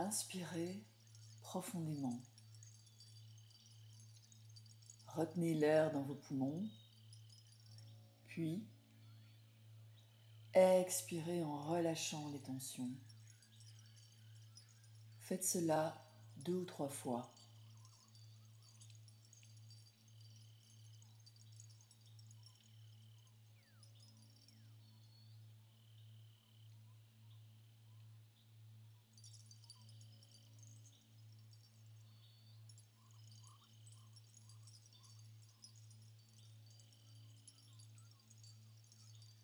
Inspirez profondément. Retenez l'air dans vos poumons, puis expirez en relâchant les tensions. Faites cela deux ou trois fois.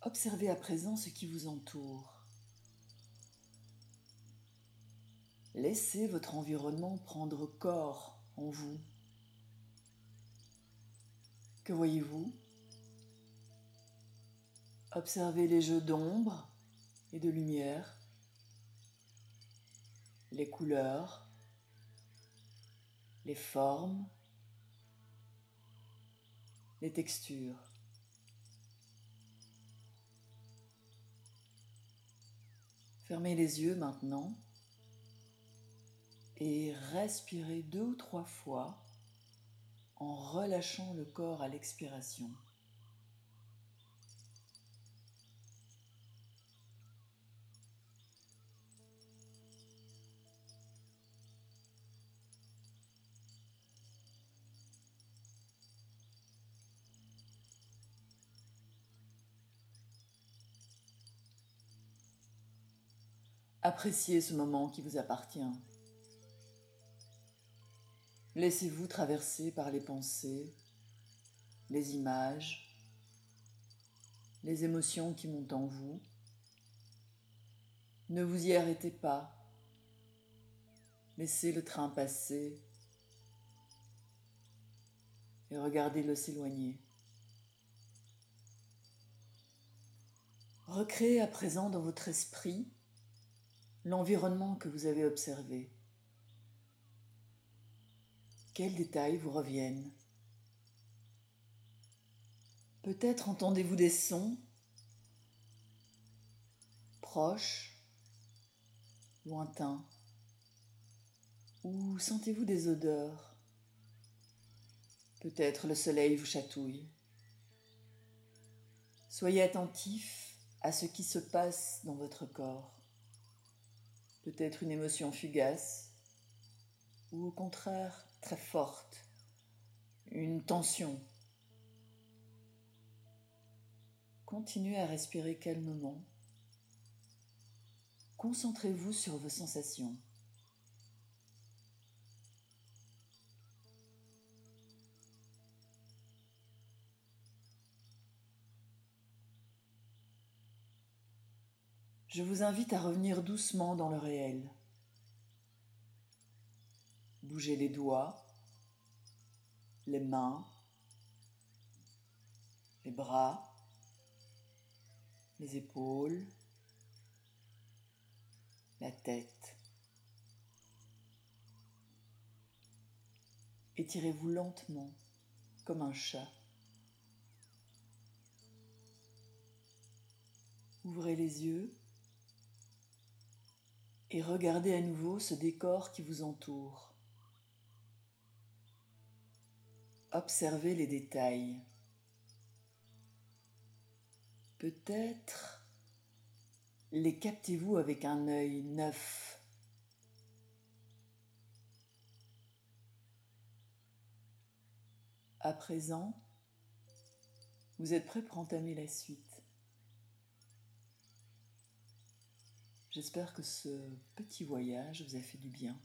Observez à présent ce qui vous entoure. Laissez votre environnement prendre corps en vous. Que voyez-vous? Observez les jeux d'ombre et de lumière, les couleurs, les formes, les textures. Fermez les yeux maintenant et respirez deux ou trois fois en relâchant le corps à l'expiration. Appréciez ce moment qui vous appartient. Laissez-vous traverser par les pensées, les images, les émotions qui montent en vous. Ne vous y arrêtez pas. Laissez le train passer et regardez-le s'éloigner. Recréez à présent dans votre esprit l'environnement que vous avez observé. Quels détails vous reviennent? Peut-être entendez-vous des sons proches, lointains, ou sentez-vous des odeurs? Peut-être le soleil vous chatouille. Soyez attentif à ce qui se passe dans votre corps peut-être une émotion fugace, ou au contraire très forte, une tension. Continuez à respirer calmement. Concentrez-vous sur vos sensations. Je vous invite à revenir doucement dans le réel. Bougez les doigts, les mains, les bras, les épaules, la tête. Étirez-vous lentement comme un chat. Ouvrez les yeux et regardez à nouveau ce décor qui vous entoure. Observez les détails. Peut-être les captez-vous avec un œil neuf. À présent, vous êtes prêt pour entamer la suite. J'espère que ce petit voyage vous a fait du bien.